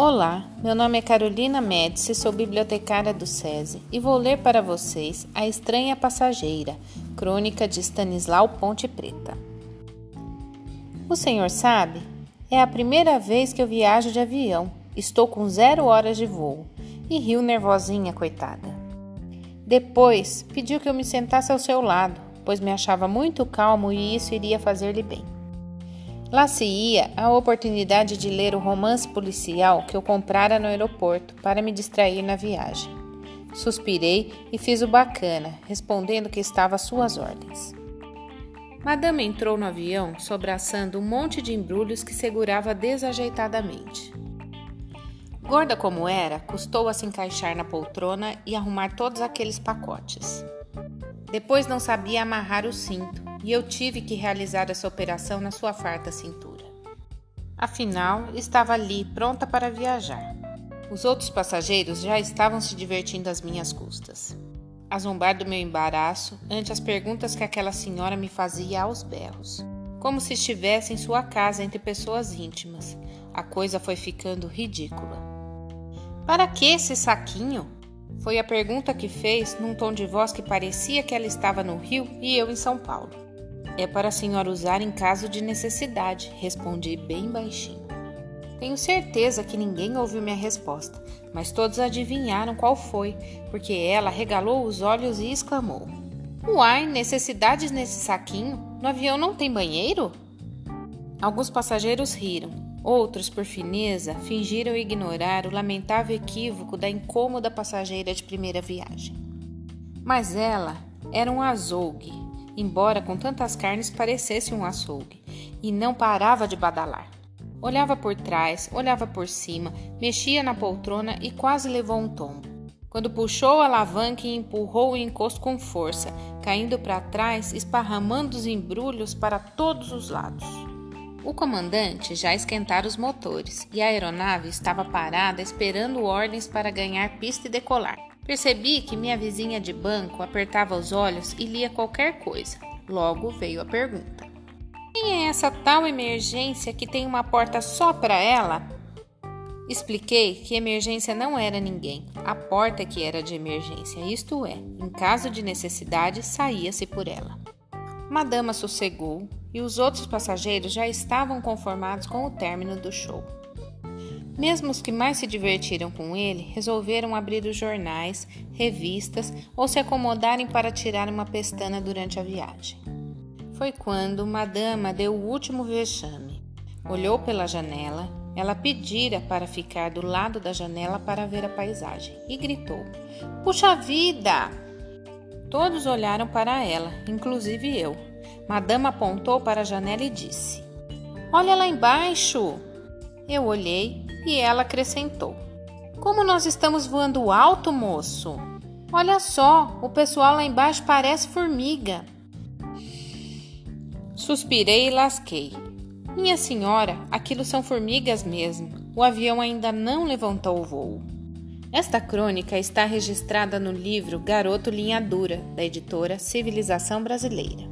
Olá, meu nome é Carolina Médici, sou bibliotecária do SESI e vou ler para vocês A Estranha Passageira, crônica de Stanislau Ponte Preta. O senhor sabe? É a primeira vez que eu viajo de avião. Estou com zero horas de voo. E riu nervosinha, coitada. Depois, pediu que eu me sentasse ao seu lado, pois me achava muito calmo e isso iria fazer-lhe bem. Lá se ia a oportunidade de ler o romance policial que eu comprara no aeroporto para me distrair na viagem. Suspirei e fiz o bacana, respondendo que estava às suas ordens. Madame entrou no avião sobraçando um monte de embrulhos que segurava desajeitadamente. Gorda como era, custou a se encaixar na poltrona e arrumar todos aqueles pacotes. Depois não sabia amarrar o cinto e eu tive que realizar essa operação na sua farta cintura. Afinal, estava ali, pronta para viajar. Os outros passageiros já estavam se divertindo às minhas custas. A zombar do meu embaraço ante as perguntas que aquela senhora me fazia aos berros, como se estivesse em sua casa entre pessoas íntimas. A coisa foi ficando ridícula. Para que esse saquinho? Foi a pergunta que fez num tom de voz que parecia que ela estava no Rio e eu em São Paulo. É para a senhora usar em caso de necessidade, respondi bem baixinho. Tenho certeza que ninguém ouviu minha resposta, mas todos adivinharam qual foi, porque ela regalou os olhos e exclamou: Uai, necessidades nesse saquinho? No avião não tem banheiro? Alguns passageiros riram, outros, por fineza, fingiram ignorar o lamentável equívoco da incômoda passageira de primeira viagem. Mas ela era um azougue embora com tantas carnes parecesse um açougue, e não parava de badalar. Olhava por trás, olhava por cima, mexia na poltrona e quase levou um tombo. Quando puxou a alavanca e empurrou o encosto com força, caindo para trás, esparramando os embrulhos para todos os lados. O comandante já esquentara os motores e a aeronave estava parada esperando ordens para ganhar pista e decolar. Percebi que minha vizinha de banco apertava os olhos e lia qualquer coisa. Logo veio a pergunta: Quem é essa tal emergência que tem uma porta só para ela? Expliquei que emergência não era ninguém, a porta que era de emergência, isto é, em caso de necessidade, saía-se por ela. Madama sossegou e os outros passageiros já estavam conformados com o término do show. Mesmo os que mais se divertiram com ele resolveram abrir os jornais, revistas ou se acomodarem para tirar uma pestana durante a viagem. Foi quando Madama deu o último vexame. Olhou pela janela, ela pedira para ficar do lado da janela para ver a paisagem e gritou: Puxa vida! Todos olharam para ela, inclusive eu. Madama apontou para a janela e disse: Olha lá embaixo! Eu olhei e ela acrescentou: Como nós estamos voando alto, moço? Olha só, o pessoal lá embaixo parece formiga. Suspirei e lasquei. Minha senhora, aquilo são formigas mesmo. O avião ainda não levantou o voo. Esta crônica está registrada no livro Garoto Linha Dura, da editora Civilização Brasileira.